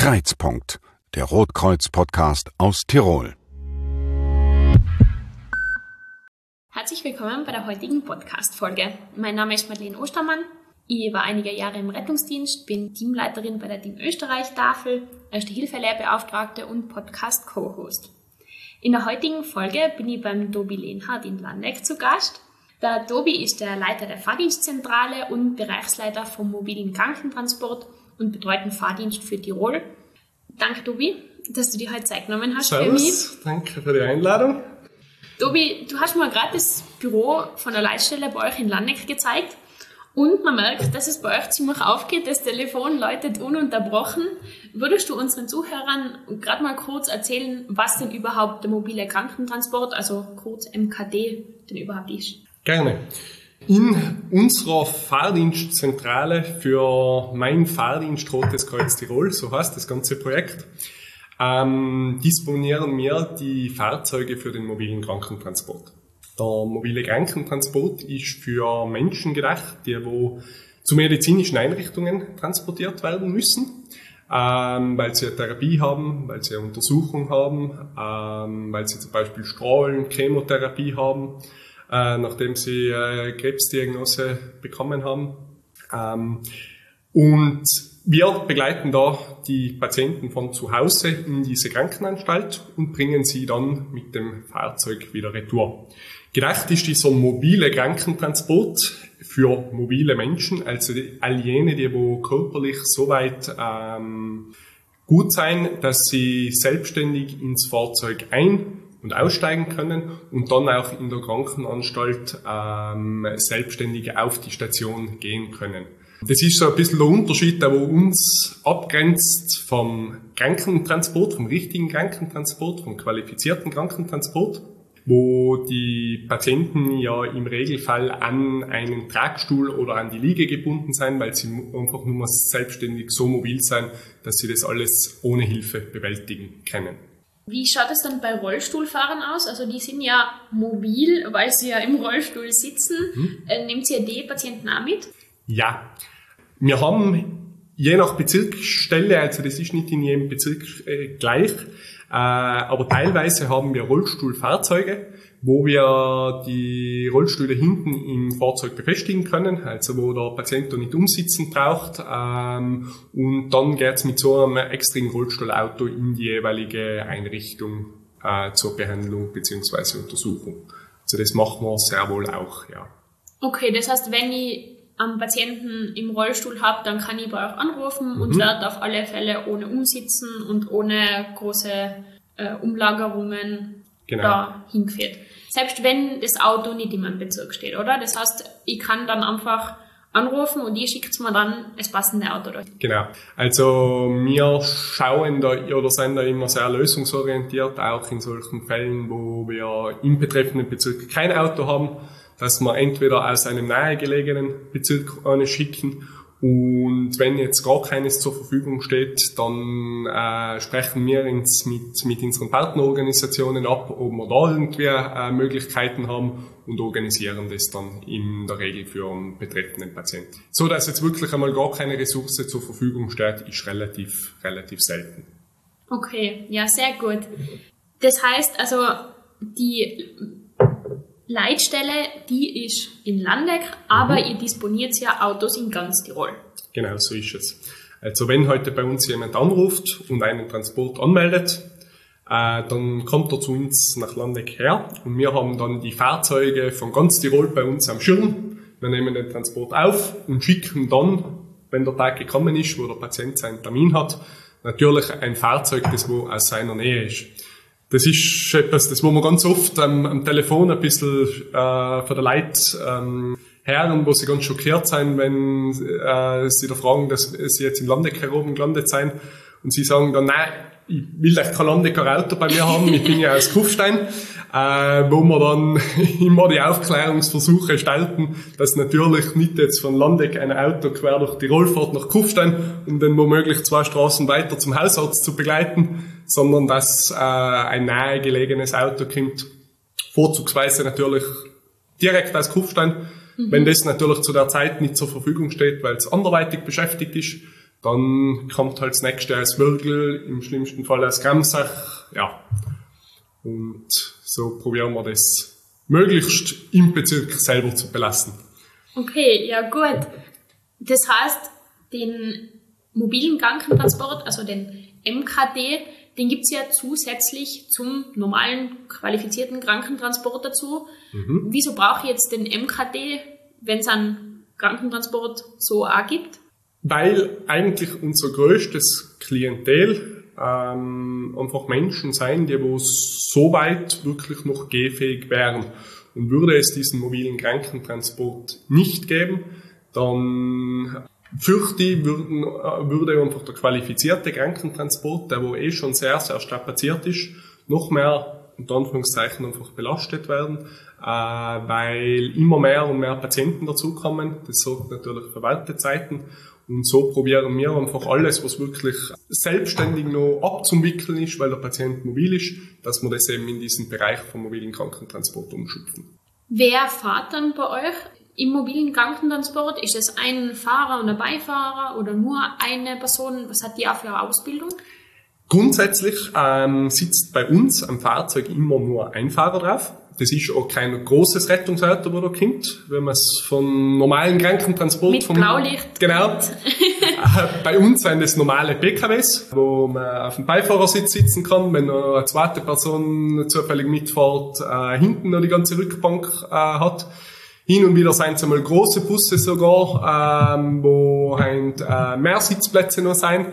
Kreizpunkt, der Rotkreuz-Podcast aus Tirol. Herzlich willkommen bei der heutigen Podcast-Folge. Mein Name ist Madeleine Ostermann. Ich war einige Jahre im Rettungsdienst, bin Teamleiterin bei der Team Österreich-Tafel, Erste Hilfe-Lehrbeauftragte und Podcast-Co-Host. In der heutigen Folge bin ich beim Tobi Lehnhardt in Landeck zu Gast. Der Tobi ist der Leiter der Fahrdienstzentrale und Bereichsleiter vom mobilen Krankentransport und betreuten Fahrdienst für Tirol. Danke, Tobi, dass du dir heute Zeit genommen hast Servus, für mich. danke für die Einladung. Tobi, du hast mir gerade das Büro von der Leitstelle bei euch in Landeck gezeigt. Und man merkt, dass es bei euch ziemlich aufgeht. Das Telefon läutet ununterbrochen. Würdest du unseren Zuhörern gerade mal kurz erzählen, was denn überhaupt der mobile Krankentransport, also kurz MKD, denn überhaupt ist? Gerne. In unserer Fahrdienstzentrale für mein Fahrdienst Rotes Kreuz Tirol, so heißt das ganze Projekt, ähm, disponieren wir die Fahrzeuge für den mobilen Krankentransport. Der mobile Krankentransport ist für Menschen gedacht, die wo zu medizinischen Einrichtungen transportiert werden müssen, ähm, weil sie eine Therapie haben, weil sie eine Untersuchung haben, ähm, weil sie zum Beispiel Strahlen, Chemotherapie haben, äh, nachdem sie äh, Krebsdiagnose bekommen haben. Ähm, und wir begleiten da die Patienten von zu Hause in diese Krankenanstalt und bringen sie dann mit dem Fahrzeug wieder retour. Gedacht ist dieser mobile Krankentransport für mobile Menschen, also all jene, die wo körperlich soweit ähm, gut sein, dass sie selbstständig ins Fahrzeug ein- und aussteigen können und dann auch in der Krankenanstalt ähm, selbstständig auf die Station gehen können. Das ist so ein bisschen der Unterschied, der uns abgrenzt vom Krankentransport, vom richtigen Krankentransport, vom qualifizierten Krankentransport, wo die Patienten ja im Regelfall an einen Tragstuhl oder an die Liege gebunden sein, weil sie einfach nur selbstständig so mobil sein, dass sie das alles ohne Hilfe bewältigen können. Wie schaut es dann bei Rollstuhlfahrern aus? Also die sind ja mobil, weil sie ja im Rollstuhl sitzen. Hm. Nehmt ihr die Patienten auch mit? Ja. Wir haben je nach Bezirksstelle, also das ist nicht in jedem Bezirk äh, gleich, äh, aber teilweise haben wir Rollstuhlfahrzeuge, wo wir die Rollstühle hinten im Fahrzeug befestigen können, also wo der Patient da nicht umsitzen braucht. Ähm, und dann geht's mit so einem extremen Rollstuhlauto in die jeweilige Einrichtung äh, zur Behandlung bzw. Untersuchung. Also das machen wir sehr wohl auch, ja. Okay, das heißt, wenn ich einen Patienten im Rollstuhl habe, dann kann ich bei euch anrufen mhm. und werde auf alle Fälle ohne Umsitzen und ohne große äh, Umlagerungen genau. da hingeführt. Selbst wenn das Auto nicht in meinem Bezirk steht, oder? Das heißt, ich kann dann einfach anrufen und ihr schickt mir dann das passende Auto durch. Genau. Also wir schauen da oder sind da immer sehr lösungsorientiert, auch in solchen Fällen, wo wir im betreffenden Bezirk kein Auto haben dass wir entweder aus einem nahegelegenen Bezirk eine schicken und wenn jetzt gar keines zur Verfügung steht, dann äh, sprechen wir uns mit, mit unseren Partnerorganisationen ab, ob wir da irgendwie äh, Möglichkeiten haben und organisieren das dann in der Regel für einen betreffenden Patienten. So dass jetzt wirklich einmal gar keine Ressource zur Verfügung steht, ist relativ, relativ selten. Okay, ja, sehr gut. Das heißt also, die Leitstelle, die ist in Landeck, aber mhm. ihr disponiert ja Autos in ganz Tirol. Genau, so ist es. Also wenn heute bei uns jemand anruft und einen Transport anmeldet, äh, dann kommt er zu uns nach Landeck her und wir haben dann die Fahrzeuge von ganz Tirol bei uns am Schirm. Wir nehmen den Transport auf und schicken dann, wenn der Tag gekommen ist, wo der Patient seinen Termin hat, natürlich ein Fahrzeug, das wo aus seiner Nähe ist. Das ist etwas, das wo man ganz oft am, am Telefon ein bisschen äh, von der Leute ähm, hören, wo sie ganz schockiert sein, wenn äh, sie da fragen, dass sie jetzt im Landecker oben gelandet sein. Und sie sagen dann, nein, ich will echt kein Landecker Auto bei mir haben, ich bin ja aus Kufstein. Äh, wo wir dann immer die Aufklärungsversuche stellten, dass natürlich nicht jetzt von Landeck ein Auto quer durch die Rollfahrt nach Kufstein, um dann womöglich zwei Straßen weiter zum Hausarzt zu begleiten, sondern dass äh, ein nahegelegenes Auto kommt, vorzugsweise natürlich direkt aus Kufstein. Mhm. Wenn das natürlich zu der Zeit nicht zur Verfügung steht, weil es anderweitig beschäftigt ist, Dann kommt halt das nächste als Würgel, im schlimmsten Fall als Gamsach, ja. Und so probieren wir das möglichst im Bezirk selber zu belassen. Okay, ja gut. Das heißt, den mobilen Krankentransport, also den MKD, den gibt's ja zusätzlich zum normalen qualifizierten Krankentransport dazu. Mhm. Wieso brauche ich jetzt den MKD, wenn es einen Krankentransport so auch gibt? Weil eigentlich unser größtes Klientel ähm, einfach Menschen sein, die wo so weit wirklich noch gehfähig wären. Und würde es diesen mobilen Krankentransport nicht geben, dann fürchte würden, äh, würde einfach der qualifizierte Krankentransport, der wo eh schon sehr, sehr strapaziert ist, noch mehr unter Anführungszeichen einfach belastet werden, äh, weil immer mehr und mehr Patienten dazukommen. Das sorgt natürlich für Wartezeiten. Und so probieren wir einfach alles, was wirklich selbstständig noch abzuwickeln ist, weil der Patient mobil ist, dass wir das eben in diesen Bereich vom mobilen Krankentransport umschupfen. Wer fährt dann bei euch? Im mobilen Krankentransport ist es ein Fahrer und ein Beifahrer oder nur eine Person? Was hat die auch für eine Ausbildung? Grundsätzlich ähm, sitzt bei uns am Fahrzeug immer nur ein Fahrer drauf. Das ist auch kein großes Rettungsauto, wo da kommt, wenn man es von normalen Krankentransport... Mit vom, Blaulicht. Genau. Äh, bei uns sind das normale PKWs, wo man auf dem Beifahrersitz sitzen kann, wenn noch eine zweite Person zufällig mitfährt, äh, hinten noch die ganze Rückbank äh, hat. Hin und wieder sind es einmal große Busse sogar, ähm, wo halt, äh, mehr Sitzplätze noch sein.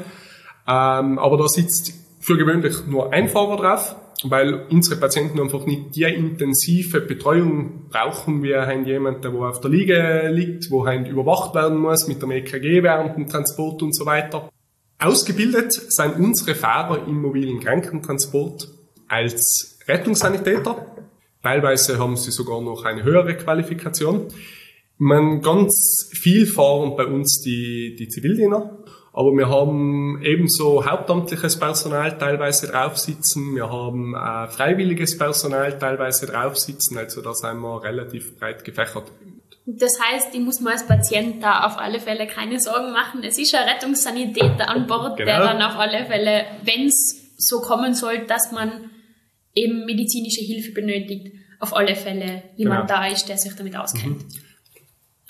Ähm, aber da sitzt für gewöhnlich nur ein Fahrer drauf, weil unsere Patienten einfach nicht die intensive Betreuung brauchen, wie halt jemand, der auf der Liege liegt, wo halt überwacht werden muss mit dem EKG während dem Transport und so weiter. Ausgebildet sind unsere Fahrer im mobilen Krankentransport als Rettungssanitäter, Teilweise haben sie sogar noch eine höhere Qualifikation. Man ganz viel fahren bei uns die, die Zivildiener, aber wir haben ebenso hauptamtliches Personal teilweise draufsitzen, wir haben äh, freiwilliges Personal teilweise draufsitzen, also da sind wir relativ breit gefächert. Das heißt, ich muss mir als Patient da auf alle Fälle keine Sorgen machen. Es ist ein Rettungssanitäter an Bord, genau. der dann auf alle Fälle, wenn es so kommen soll, dass man eben medizinische Hilfe benötigt, auf alle Fälle jemand genau. da ist, der sich damit auskennt. Mhm.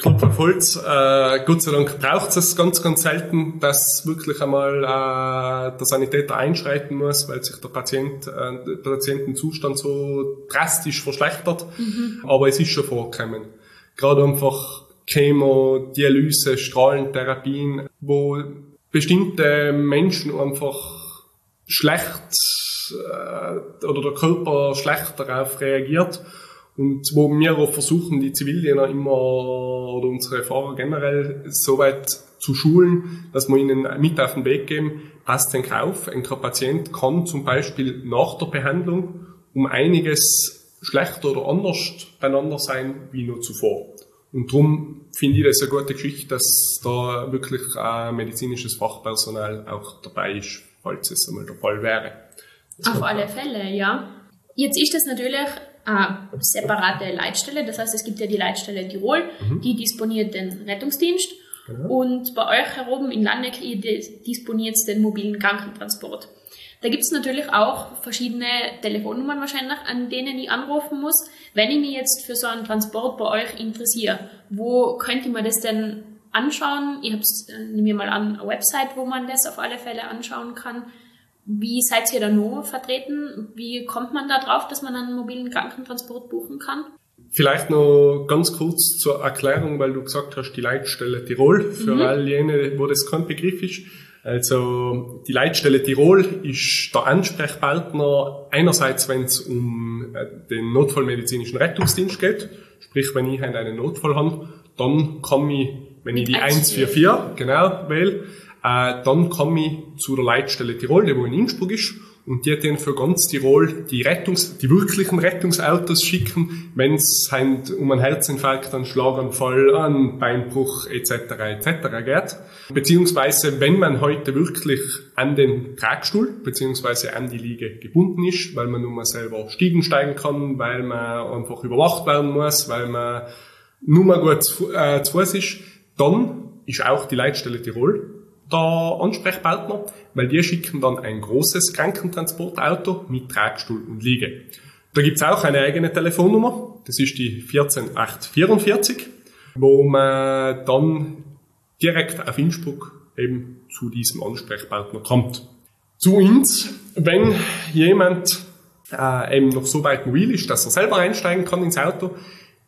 Auf Holz, äh, Gott sei Dank braucht es ganz, ganz selten, dass wirklich einmal äh, der Sanitäter einschreiten muss, weil sich der Patient, äh, der Patientenzustand so drastisch verschlechtert. Mhm. Aber es ist schon vorgekommen. Gerade einfach Chemo, Dialyse, Strahlentherapien, wo bestimmte Menschen einfach schlecht äh, oder der Körper schlecht darauf reagiert. Und wo wir auch versuchen, die Zivildiener immer oder unsere Fahrer generell so weit zu schulen, dass wir ihnen mit auf den Weg geben, passt den Kauf. Ein Patient kann zum Beispiel nach der Behandlung um einiges schlechter oder anders beieinander sein wie nur zuvor. Und darum finde ich das eine gute Geschichte, dass da wirklich äh, medizinisches Fachpersonal auch dabei ist, falls es einmal der Fall wäre. Auf alle Fälle, ja. Jetzt ist das natürlich eine separate Leitstelle, das heißt, es gibt ja die Leitstelle Tirol, mhm. die disponiert den Rettungsdienst genau. und bei euch heroben in Landeck disponiert den mobilen Krankentransport. Da gibt es natürlich auch verschiedene Telefonnummern wahrscheinlich, an denen ich anrufen muss, wenn ich mich jetzt für so einen Transport bei euch interessiere. Wo könnte mir das denn anschauen? Ich habe äh, nehme mir mal an, eine Website, wo man das auf alle Fälle anschauen kann. Wie seid ihr da noch vertreten? Wie kommt man da drauf, dass man einen mobilen Krankentransport buchen kann? Vielleicht noch ganz kurz zur Erklärung, weil du gesagt hast, die Leitstelle Tirol, für mhm. all jene, wo das kein Begriff ist. Also die Leitstelle Tirol ist der Ansprechpartner einerseits, wenn es um äh, den notfallmedizinischen Rettungsdienst geht, sprich wenn ich einen Notfall habe, dann komme ich, wenn ich die 144 genau wähle, äh, dann komme ich zu der Leitstelle Tirol, die wo in Innsbruck ist, und die dann für ganz Tirol die Rettungs-, die wirklichen Rettungsautos schicken, wenn es halt um einen Herzinfarkt, einen Schlaganfall, einen Beinbruch etc. etc. geht. Beziehungsweise wenn man heute wirklich an den Tragstuhl beziehungsweise an die Liege gebunden ist, weil man nur mal selber Stiegen steigen kann, weil man einfach überwacht werden muss, weil man nur mal gut zu, äh, zu Fuß ist, dann ist auch die Leitstelle Tirol der Ansprechpartner, weil die schicken dann ein großes Krankentransportauto mit Tragstuhl und Liege. Da gibt's auch eine eigene Telefonnummer, das ist die 14844, wo man dann direkt auf Innsbruck eben zu diesem Ansprechpartner kommt. Zu uns, wenn jemand äh, eben noch so weit mobil ist, dass er selber einsteigen kann ins Auto,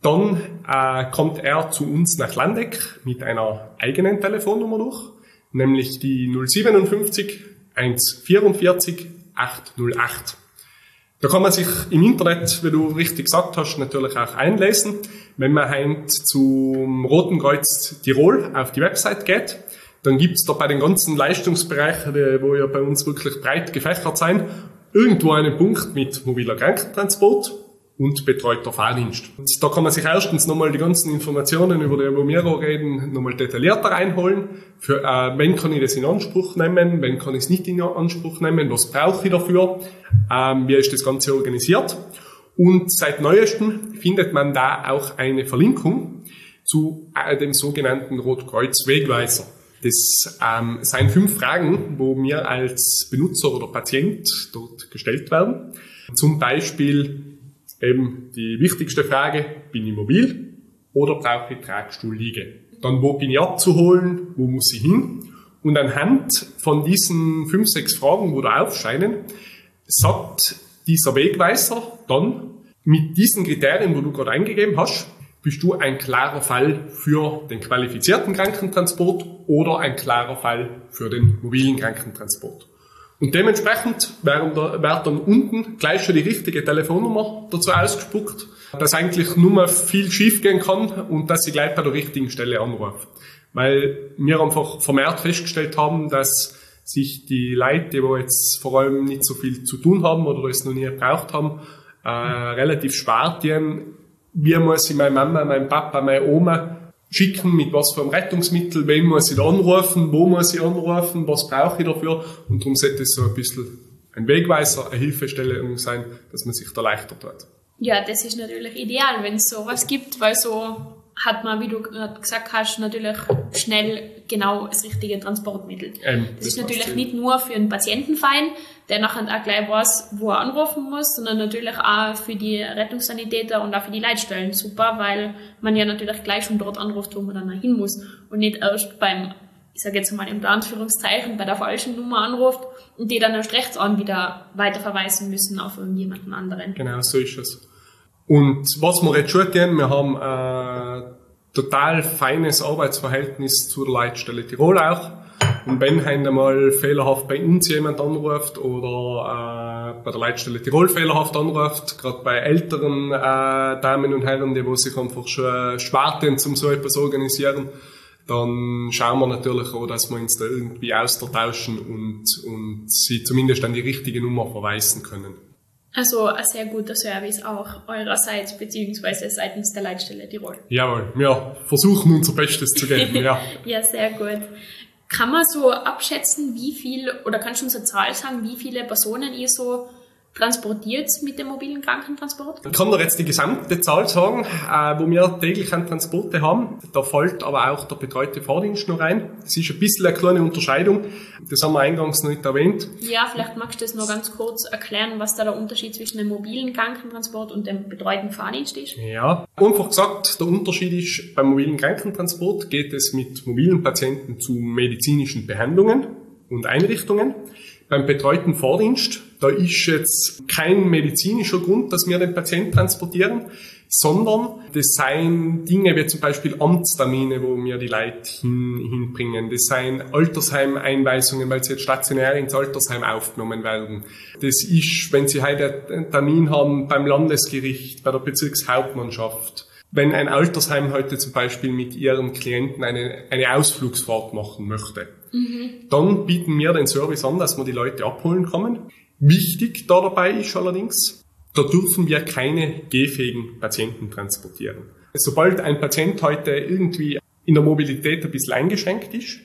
dann äh, kommt er zu uns nach Landeck mit einer eigenen Telefonnummer durch, nämlich die 057 144 808. Da kann man sich im Internet, wie du richtig gesagt hast, natürlich auch einlesen. Wenn man heint zum Roten Kreuz Tirol auf die Website geht, dann gibt's da bei den ganzen Leistungsbereichen, wo ja bei uns wirklich breit gefächert sein, irgendwo einen Punkt mit mobiler Krankentransport und betreuter Fahrdienst. Und da kann man sich erstens nochmal die ganzen Informationen, über die wir reden, nochmal detaillierter einholen. Für, äh, wenn kann ich das in Anspruch nehmen, wenn kann ich es nicht in Anspruch nehmen, was brauche ich dafür, ähm, wie ist das Ganze organisiert. Und seit neuestem findet man da auch eine Verlinkung zu äh, dem sogenannten Rotkreuz-Wegweiser. Das ähm, sind fünf Fragen, wo mir als Benutzer oder Patient dort gestellt werden. Zum Beispiel, eben die wichtigste Frage, bin ich mobil oder brauche ich Tragstuhlliege? Dann, wo bin ich abzuholen, wo muss ich hin? Und anhand von diesen fünf, sechs Fragen, wo da aufscheinen, sagt dieser Wegweiser dann mit diesen Kriterien, wo du gerade eingegeben hast, bist du ein klarer Fall für den qualifizierten Krankentransport oder ein klarer Fall für den mobilen Krankentransport. Und dementsprechend wird dann unten gleich schon die richtige Telefonnummer dazu ausgespuckt, dass eigentlich nur mal viel schiefgehen kann und dass sie gleich bei der richtigen Stelle anruft. Weil wir einfach vermehrt festgestellt haben, dass sich die Leute, die jetzt vor allem nicht so viel zu tun haben oder es noch nie gebraucht haben, äh, relativ tun, wie muss ich meine Mama, mein Papa, meine Oma schicken, mit was für einem Rettungsmittel, wen muss ich da anrufen, wo muss ich anrufen, was brauche ich dafür. Und darum sollte es so ein bisschen ein Wegweiser, eine Hilfestellung sein, dass man sich da leichter tut. Ja, das ist natürlich ideal, wenn es sowas gibt, weil so hat man, wie du gesagt hast, natürlich schnell genau das richtige Transportmittel. Ähm, das, das, ist natürlich nicht nur für einen Patienten fein, der nachher auch gleich weiß, wo er anrufen muss, sondern natürlich auch für die Rettungssanitäter und auch für die Leitstellen super, weil man ja natürlich gleich schon dort anruft, wo man dann hin muss und nicht erst beim, ich sage jetzt mal in Anführungszeichen, bei der falschen Nummer anruft und die dann erst rechts an wieder weiterverweisen müssen auf irgendjemanden anderen. Genau, so ist es. Und was wir jetzt schon gehen, wir haben ein total feines Arbeitsverhältnis zur Leitstelle Tirol auch. Und wenn einmal fehlerhaft bei uns jemand anruft oder äh, bei der Leitstelle Tirol fehlerhaft anruft, gerade bei älteren äh, Damen und Herren, die sich einfach schon schwer tun, um so etwas zu organisieren, dann schauen wir natürlich auch, dass wir uns da irgendwie austauschen und, und sie zumindest an die richtige Nummer verweisen können. Also ein sehr guter Service auch eurerseits beziehungsweise seitens der Leitstelle Tirol. Jawohl, wir versuchen unser Bestes zu geben, ja. ja, sehr gut. Kann man so abschätzen, wie viel, oder kannst du uns eine Zahl sagen, wie viele Personen ihr so transportiert mit dem mobilen Krankentransport? Ich kann dir jetzt die gesamte Zahl sagen, äh, wo wir täglich an Transporte haben. Da fällt aber auch der betreute Fahrdienst noch rein. Das ist ein bisschen eine kleine Unterscheidung. Das haben wir eingangs noch nicht erwähnt. Ja, vielleicht magst du das noch ganz kurz erklären, was da der Unterschied zwischen dem mobilen Krankentransport und dem betreuten Fahrdienst ist. Ja, einfach gesagt, der Unterschied ist, beim mobilen Krankentransport geht es mit mobilen Patienten zu medizinischen Behandlungen und Einrichtungen. Beim betreuten Vordienst, da ist jetzt kein medizinischer Grund, dass wir den Patienten transportieren, sondern das seien Dinge wie zum Beispiel Amtstermine, wo wir die Leute hin, hinbringen. Das seien Altersheimeinweisungen, weil sie jetzt stationär ins Altersheim aufgenommen werden. Das ist, wenn sie heute einen Termin haben beim Landesgericht, bei der Bezirkshauptmannschaft. Wenn ein Altersheim heute zum Beispiel mit ihren Klienten eine, eine Ausflugsfahrt machen möchte Mhm. Dann bieten wir den Service an, dass wir die Leute abholen kommen. Wichtig da dabei ist allerdings, da dürfen wir keine gehfähigen Patienten transportieren. Sobald ein Patient heute irgendwie in der Mobilität ein bisschen eingeschränkt ist,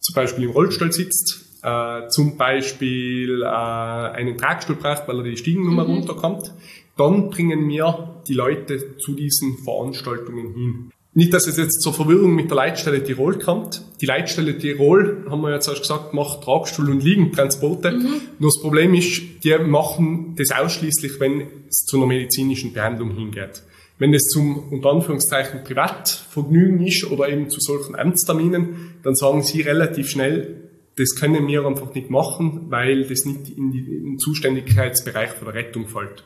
zum Beispiel im Rollstuhl sitzt, äh, zum Beispiel äh, einen Tragstuhl braucht, weil er die Stiegennummer mhm. runterkommt, dann bringen wir die Leute zu diesen Veranstaltungen hin. nicht, dass es jetzt zur Verwirrung mit der Leitstelle Tirol kommt. Die Leitstelle Tirol, haben wir jetzt erst gesagt, macht Tragstuhl- und Liegentransporte. Mhm. Nur das Problem ist, die machen das ausschließlich, wenn es zu einer medizinischen Behandlung hingeht. Wenn es zum, unter Anführungszeichen, Privatvergnügen ist oder eben zu solchen Amtsterminen, dann sagen sie relativ schnell, das können wir einfach nicht machen, weil das nicht in, den Zuständigkeitsbereich von der Rettung fällt.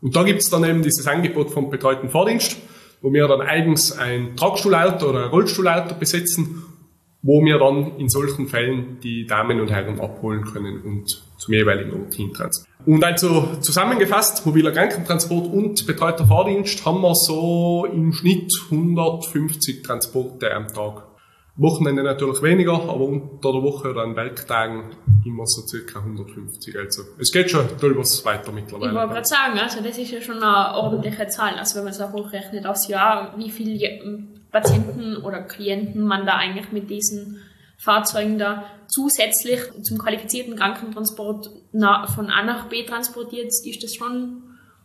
Und da gibt es dann eben dieses Angebot vom betreuten Fahrdienst wo wir dann eigens ein Tragstuhlauto oder ein Rollstuhlauto besetzen, wo wir dann in solchen Fällen die Damen und Herren abholen können und zum jeweiligen Ort hintransportieren. Und also zusammengefasst, mobiler Krankentransport und betreuter Fahrdienst haben wir so im Schnitt 150 Transporte am Tag. Wochenende natürlich weniger, aber unter der Woche oder an Werktagen immer so circa 150. Also es geht schon was weiter mittlerweile. Ich wollte gerade sagen, also das ist ja schon eine ordentliche Zahl. Also wenn man es auch hochrechnet aufs Jahr, wie viele Patienten oder Klienten man da eigentlich mit diesen Fahrzeugen da zusätzlich zum qualifizierten Krankentransport von A nach B transportiert, ist das schon,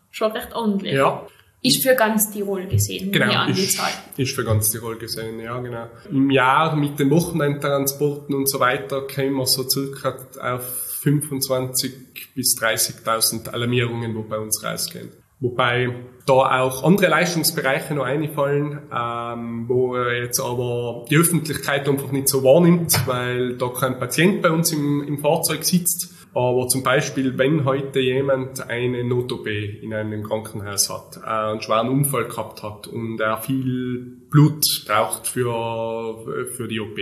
schon recht ordentlich. Ja, ist für ganz Tirol gesehen, genau, ist, ist für ganz Tirol gesehen, ja, genau. Im Jahr mit den Wochenendtransporten und so weiter kämen wir so circa auf 25 bis 30.000 Alarmierungen, wo bei uns rausgehen. Wobei da auch andere Leistungsbereiche noch einfallen, ähm, wo jetzt aber die Öffentlichkeit einfach nicht so wahrnimmt, weil da kein Patient bei uns im, im Fahrzeug sitzt aber zum Beispiel, wenn heute jemand eine Not-OP in einem Krankenhaus hat, äh, einen schweren Unfall gehabt hat und er viel Blut braucht für, für die OP,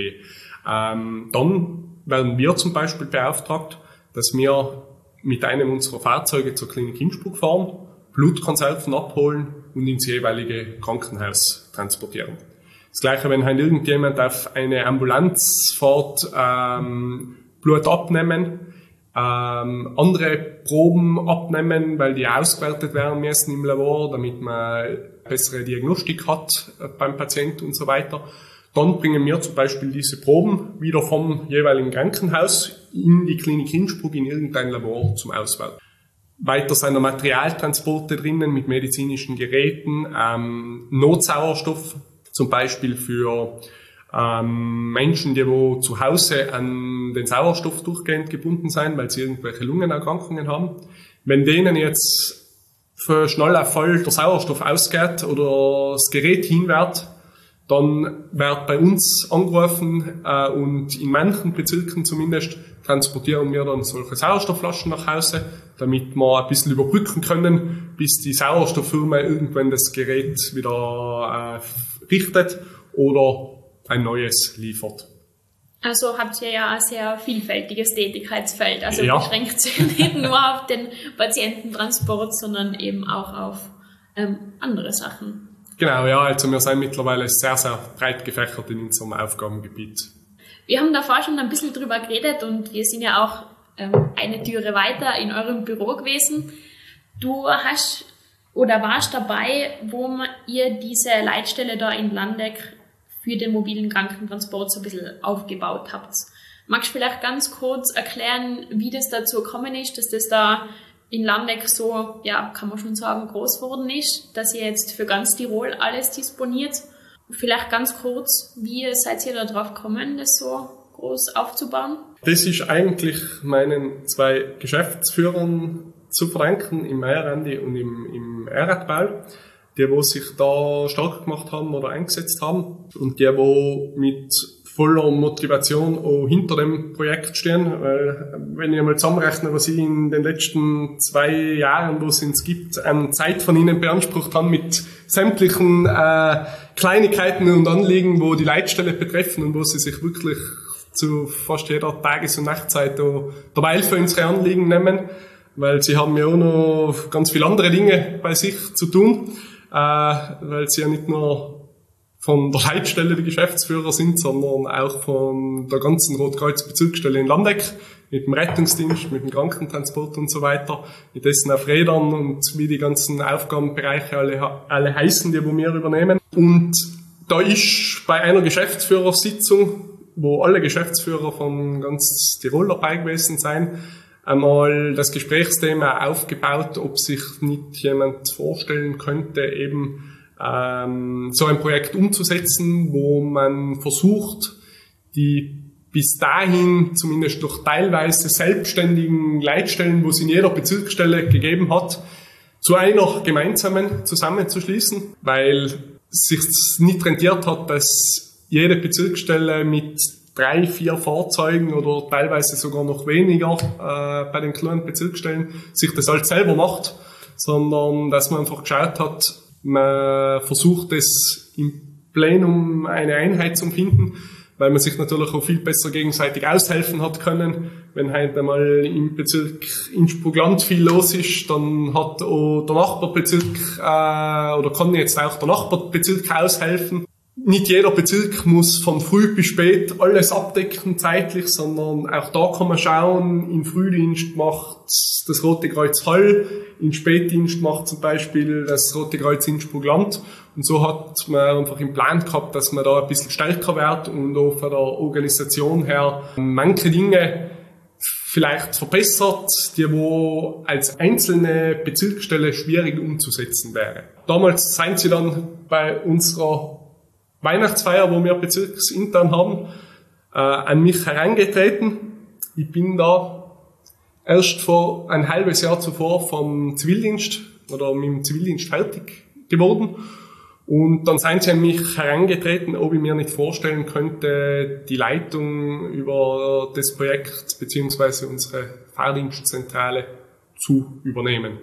ähm, dann werden wir zum Beispiel beauftragt, dass wir mit einem unserer Fahrzeuge zur Klinik Innsbruck fahren, Blutkonserven abholen und ins jeweilige Krankenhaus transportieren. Das gleiche, wenn halt irgendjemand auf eine Ambulanz fährt, ähm, Blut abnehmen, ähm, andere Proben abnehmen, weil die ausgewertet werden müssen im Labor, damit man bessere Diagnostik hat äh, beim Patienten und so weiter. Dann bringen wir zum Beispiel diese Proben wieder vom jeweiligen Krankenhaus in die Klinik Innsbruck in irgendein Labor zum Auswerten. Weiter sind noch Materialtransporte drinnen mit medizinischen Geräten, ähm, Notsauerstoff, zum Beispiel für ähm, Menschen, die wo zu Hause an den Sauerstoff durchgehend gebunden sein, weil sie irgendwelche Lungenerkrankungen haben. Wenn denen jetzt für schneller voll der Sauerstoff ausgeht oder das Gerät hinwährt, dann wird bei uns angerufen äh, und in manchen Bezirken zumindest transportieren wir dann solche Sauerstoffflaschen nach Hause, damit wir ein bisschen überbrücken können, bis die Sauerstofffirma irgendwann das Gerät wieder äh, richtet oder ein neues liefert. Also habt ihr ja ein sehr vielfältiges Tätigkeitsfeld. Also ja. beschränkt sich nicht nur auf den Patiententransport, sondern eben auch auf ähm, andere Sachen. Genau, ja, also wir sind mittlerweile sehr, sehr breit gefächert in unserem Aufgabengebiet. Wir haben davor schon ein bisschen drüber geredet und wir sind ja auch ähm, eine Türe weiter in eurem Büro gewesen. Du hast oder warst dabei, wo ihr diese Leitstelle da in Landeck für den mobilen Krankentransport so ein bisschen aufgebaut habt. Magst du vielleicht ganz kurz erklären, wie das dazu gekommen ist, dass das da in Landeck so, ja, kann man schon sagen, groß geworden ist, dass ihr jetzt für ganz Tirol alles disponiert? Vielleicht ganz kurz, wie seid ihr da drauf gekommen, das so groß aufzubauen? Das ist eigentlich meinen zwei Geschäftsführern zu verdanken, im Meierandi und im, im Erdball die, die sich da stark gemacht haben oder eingesetzt haben und die, die mit voller Motivation auch hinter dem Projekt stehen, weil wenn ich mal zusammenrechne, was ich in den letzten zwei Jahren, wo es uns gibt, an Zeit von ihnen beansprucht haben mit sämtlichen äh, Kleinigkeiten und Anliegen, wo die Leitstelle betreffen und wo sie sich wirklich zu fast jeder Tages- und Nachtzeit dabei für unsere Anliegen nehmen, weil sie haben ja auch noch ganz viele andere Dinge bei sich zu tun äh, weil sie ja nicht nur von der Leitstelle die Geschäftsführer sind, sondern auch von der ganzen Rotkreuz-Bezirksstelle in Landeck, mit dem Rettungsdienst, mit dem Krankentransport und so weiter, mit dessen auf Rädern und wie die ganzen Aufgabenbereiche alle, alle heißen, die wir übernehmen. Und da ist bei einer Geschäftsführersitzung, wo alle Geschäftsführer von ganz Tirol dabei gewesen sind, einmal das Gesprächsthema aufgebaut, ob sich nicht jemand vorstellen könnte, eben ähm, so ein Projekt umzusetzen, wo man versucht, die bis dahin zumindest durch teilweise selbstständigen Leitstellen, wo es in jeder Bezirksstelle gegeben hat, zu einer gemeinsamen zusammenzuschließen, weil sich nicht rentiert hat, dass jede Bezirksstelle mit drei, vier Fahrzeugen oder teilweise sogar noch weniger äh, bei den kleinen Bezirksstellen sich das halt selber macht, sondern dass man einfach geschaut hat, man versucht es im Plenum eine Einheit zu finden, weil man sich natürlich auch viel besser gegenseitig aushelfen hat können. Wenn heute einmal im Bezirk Innsbruck-Land viel los ist, dann hat auch der Nachbarbezirk äh, oder kann jetzt auch der Nachbarbezirk aushelfen. Nicht jeder Bezirk muss von früh bis spät alles abdecken zeitlich, sondern auch da kann man schauen, im Frühdienst macht das Rote Kreuz Hall, im Spätdienst macht zum Beispiel das Rote Kreuz Innsbruck Land und so hat man einfach im Plan gehabt, dass man da ein bisschen stärker wird und auch von der Organisation her manche Dinge vielleicht verbessert, die wo als einzelne Bezirksstelle schwierig umzusetzen wäre. Damals seien sie dann bei unserer Weihnachtsfeier, wo wir bezirksintern haben, äh, an mich herangetreten. Ich bin da erst vor ein halbes Jahr zuvor vom Zivildienst oder mit dem Zivildienst fertig geworden und dann seien sie an mich herangetreten, ob ich mir nicht vorstellen könnte, die Leitung über das Projekt beziehungsweise unsere Fahrdienstzentrale zu übernehmen.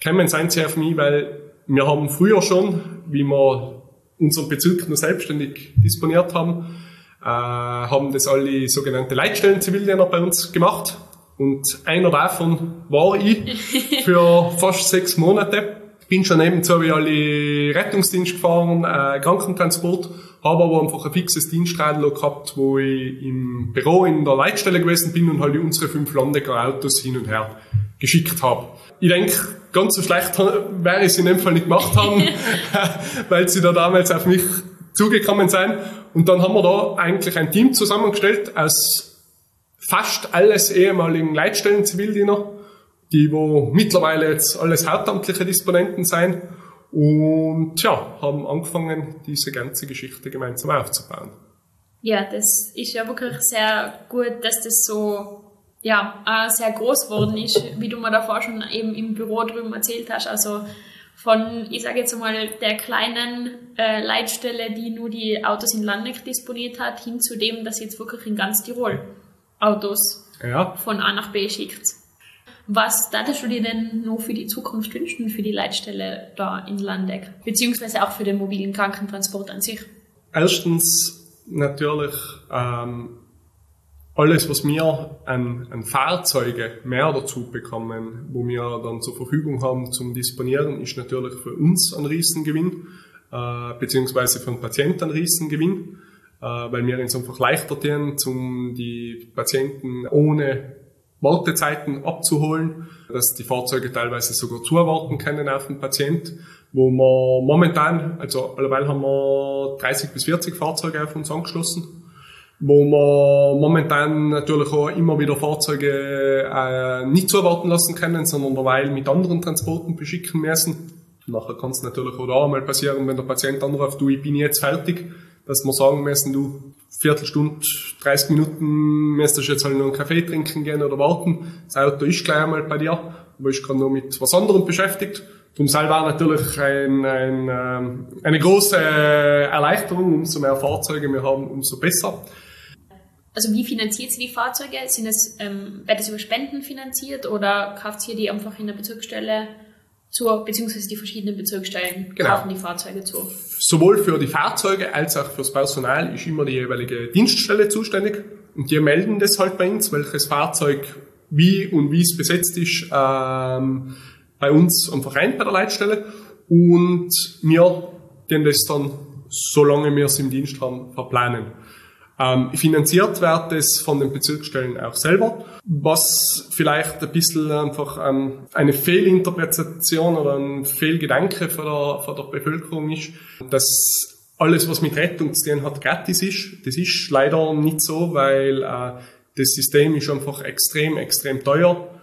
Kämen seien sie auf mich, weil wir haben früher schon, wie wir unseren Bezirk nur selbstständig disponiert haben, äh, haben das alle sogenannte Leitstellen-Zivildiener bei uns gemacht. Und einer davon war ich für fast sechs Monate bin schon nebenzu wie alle Rettungsdienst gefahren, äh, Krankentransport, habe aber einfach ein fixes Dienstradl gehabt, wo ich im Büro in der Leitstelle gewesen bin und halt unsere fünf Landecker Autos hin und her geschickt habe. Ich denke, ganz so schlecht wäre ich es in dem Fall nicht gemacht haben, weil sie da damals auf mich zugekommen sind. Und dann haben wir da eigentlich ein Team zusammengestellt aus fast alles ehemaligen Leitstellen-Zivildiener, die wo mittlerweile jetzt alles hauptamtliche Disponenten sein und ja, haben angefangen, diese ganze Geschichte gemeinsam aufzubauen. Ja, das ist ja wirklich sehr gut, dass das so ja, äh, sehr groß geworden ist, wie du mir davor schon eben im Büro drüben erzählt hast. Also von, ich sage jetzt mal, der kleinen äh, Leitstelle, die nur die Autos in Landeck disponiert hat, hin zu dem, dass jetzt wirklich in ganz Tirol Autos ja. von A nach B schickt. Was darfst du dir denn nur für die Zukunft wünschen, für die Leitstelle da in Landeck? Beziehungsweise auch für den mobilen Krankentransport an sich? Erstens natürlich ähm, alles, was wir an, an Fahrzeuge mehr dazu bekommen, wo wir dann zur Verfügung haben zum Disponieren, ist natürlich für uns ein Riesengewinn, äh, beziehungsweise für den Patienten ein Riesengewinn, äh, weil wir uns einfach leichter tun, um die Patienten ohne Wartezeiten abzuholen, dass die Fahrzeuge teilweise sogar zuwarten können auf den Patient, wo wir momentan, also alleweil haben wir 30 bis 40 Fahrzeuge auf uns angeschlossen, wo wir momentan natürlich auch immer wieder Fahrzeuge äh, nicht zuwarten lassen können, sondern derweil mit anderen Transporten beschicken müssen. Nachher kann es natürlich auch da mal passieren, wenn der Patient anruft, du, ich bin jetzt fertig, dass wir sagen müssen, du, Viertelstunde, 30 Minuten müsstest du jetzt halt noch einen Kaffee trinken gehen oder warten. Das Auto ist gleich einmal bei dir, aber ich gerade noch mit was anderem beschäftigt. Darum selber natürlich ein, ein, ähm, eine große Erleichterung. Umso mehr Fahrzeuge wir haben, umso besser. Also wie finanziert sie die Fahrzeuge? Sind es, ähm, wird das über Spenden finanziert oder kauft ihr die einfach in der Bezirksstelle zu, beziehungsweise die verschiedenen Bezirksstellen genau. kaufen die Fahrzeuge zu? Sowohl für die Fahrzeuge als auch fürs Personal ist immer die jeweilige Dienststelle zuständig und die melden das halt bei uns, welches Fahrzeug wie und wie es besetzt ist, ähm, bei uns einfach rein bei der Leitstelle und wir den das dann, solange wir es im Dienst haben, verplanen. Ähm, finanziert wird es von den Bezirksstellen auch selber, was vielleicht ein bisschen einfach ähm, eine Fehlinterpretation oder ein Fehlgedanke von der, von der Bevölkerung ist, dass alles, was mit Rettung zu tun hat, gratis ist. Das ist leider nicht so, weil äh, das System ist einfach extrem, extrem teuer.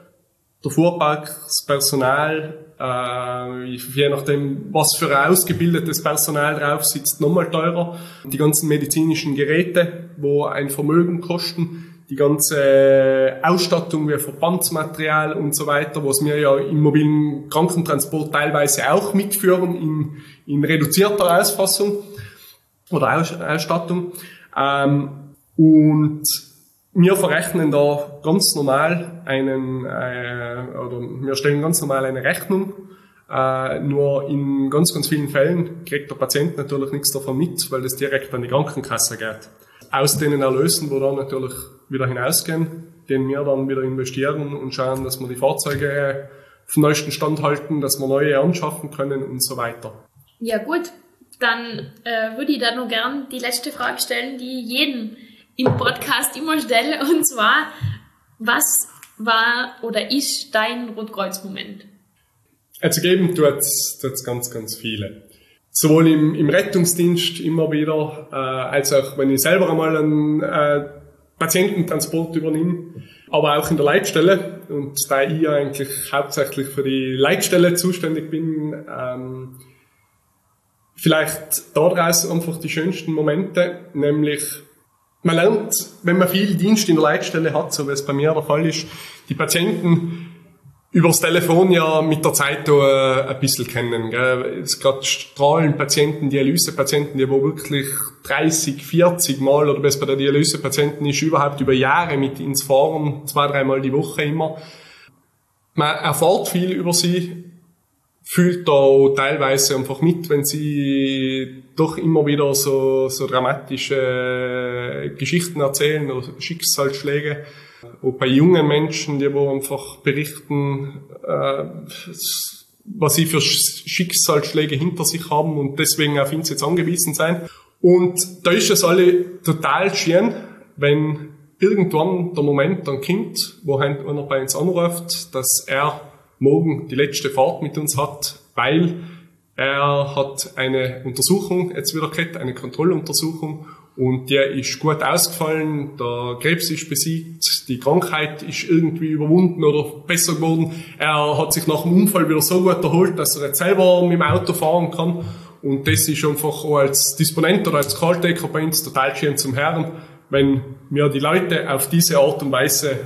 Der Fuhrparkspersonal, äh, je nachdem, was für ein ausgebildetes Personal drauf sitzt, nochmal teurer. Die ganzen medizinischen Geräte, wo ein Vermögen kosten, die ganze Ausstattung wie Verbandsmaterial und so weiter, was wir ja im mobilen Krankentransport teilweise auch mitführen in, in reduzierter Ausfassung oder Aus, Ausstattung. Ähm, und wir verrechnen da ganz normal einen, äh, oder wir stellen ganz normal eine Rechnung. Äh, nur in ganz, ganz vielen Fällen kriegt der Patient natürlich nichts davon mit, weil das direkt an die Krankenkasse geht. Aus den Erlösen, wo dann natürlich wieder hinausgehen, den wir dann wieder investieren und schauen, dass wir die Fahrzeuge vom neuesten Stand halten, dass wir neue anschaffen können und so weiter. Ja gut, dann äh, würde ich da noch gern die letzte Frage stellen, die jeden im Podcast immer stelle, und zwar, was war oder ist dein Rotkreuz-Moment? Also geben tut es ganz, ganz viele. Sowohl im, im Rettungsdienst immer wieder, äh, als auch wenn ich selber einmal einen äh, Patiententransport übernehme, aber auch in der Leitstelle. Und da ich eigentlich hauptsächlich für die Leitstelle zuständig bin, ähm, vielleicht daraus einfach die schönsten Momente, nämlich man lernt, wenn man viel Dienst in der Leitstelle hat, so wie es bei mir der Fall ist, die Patienten übers Telefon ja mit der Zeit da äh, ein bisschen kennen. Es gerade Strahlenpatienten, Dialysepatienten, die wo wirklich 30, 40 Mal oder bis bei der Dialysepatienten ist, überhaupt über Jahre mit ins Fahren, zwei, dreimal die Woche immer. Man erfährt viel über sie, fühlt da teilweise einfach mit, wenn sie doch immer wieder so, so dramatische Geschichten erzählen oder Schicksalsschläge. Auch bei jungen Menschen, die wo einfach berichten, äh, was sie für Schicksalsschläge hinter sich haben und deswegen auf uns jetzt angewiesen sein. Und da ist es alle total schön, wenn irgendwann der Moment dann kommt, wo einer bei uns anruft, dass er morgen die letzte Fahrt mit uns hat, weil er hat eine Untersuchung jetzt wieder gehabt, eine Kontrolluntersuchung und der ist gut ausgefallen, der Krebs ist besiegt, die Krankheit ist irgendwie überwunden oder besser geworden. Er hat sich nach dem Unfall wieder so gut erholt, dass er jetzt selber mit dem Auto fahren kann und das ist einfach auch als Disponent oder als Calltaker bei uns total schön zum Hören, wenn wir die Leute auf diese Art und Weise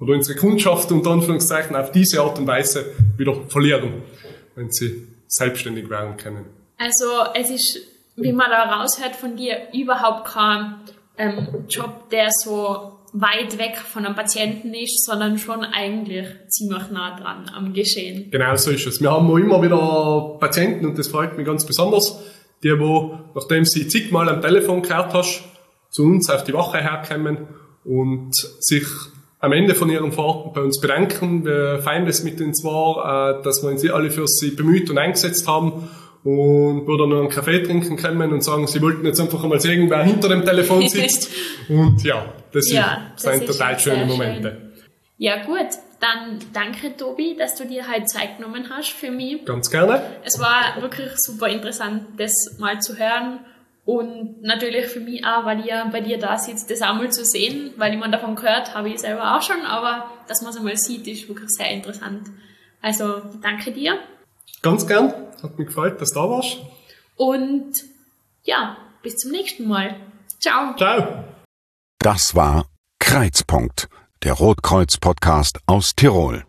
oder unsere Kundschaft unter Anführungszeichen auf diese Art und Weise wieder verlieren, wenn sie selbstständig werden können. Also es ist, wie man da raushört von dir, überhaupt kein ähm, Job, der so weit weg von einem Patienten ist, sondern schon eigentlich ziemlich nah dran am Geschehen. Genau so ist es. Wir haben immer wieder Patienten und das freut mich ganz besonders, die, wo, nachdem sie zigmal am Telefon gehört hast, zu uns auf die Wache herkommen und sich am Ende von ihren Fahrten bei uns bedanken. Wir feiern das mit uns war, äh, dass wir uns alle für sie bemüht und eingesetzt haben und wo dann noch einen Kaffee trinken können und sagen, sie wollten jetzt einfach einmal sehen, wer hinter dem Telefon sitzt. und ja, das ja, sind, das sind total schöne Momente. Schön. Ja gut, dann danke Tobi, dass du dir halt Zeit genommen hast für mich. Ganz gerne. Es war wirklich super interessant, das mal zu hören und natürlich für mich auch, weil ich ja bei dir da sitze, das einmal zu sehen, weil ich man davon gehört habe ich selber auch schon, aber dass man es einmal sieht, ist wirklich sehr interessant. Also danke dir. Ganz gern, hat mich gefreut, dass du da warst. Und ja, bis zum nächsten Mal. Ciao. Ciao. Das war Kreizpunkt, der Rotkreuz-Podcast aus Tirol.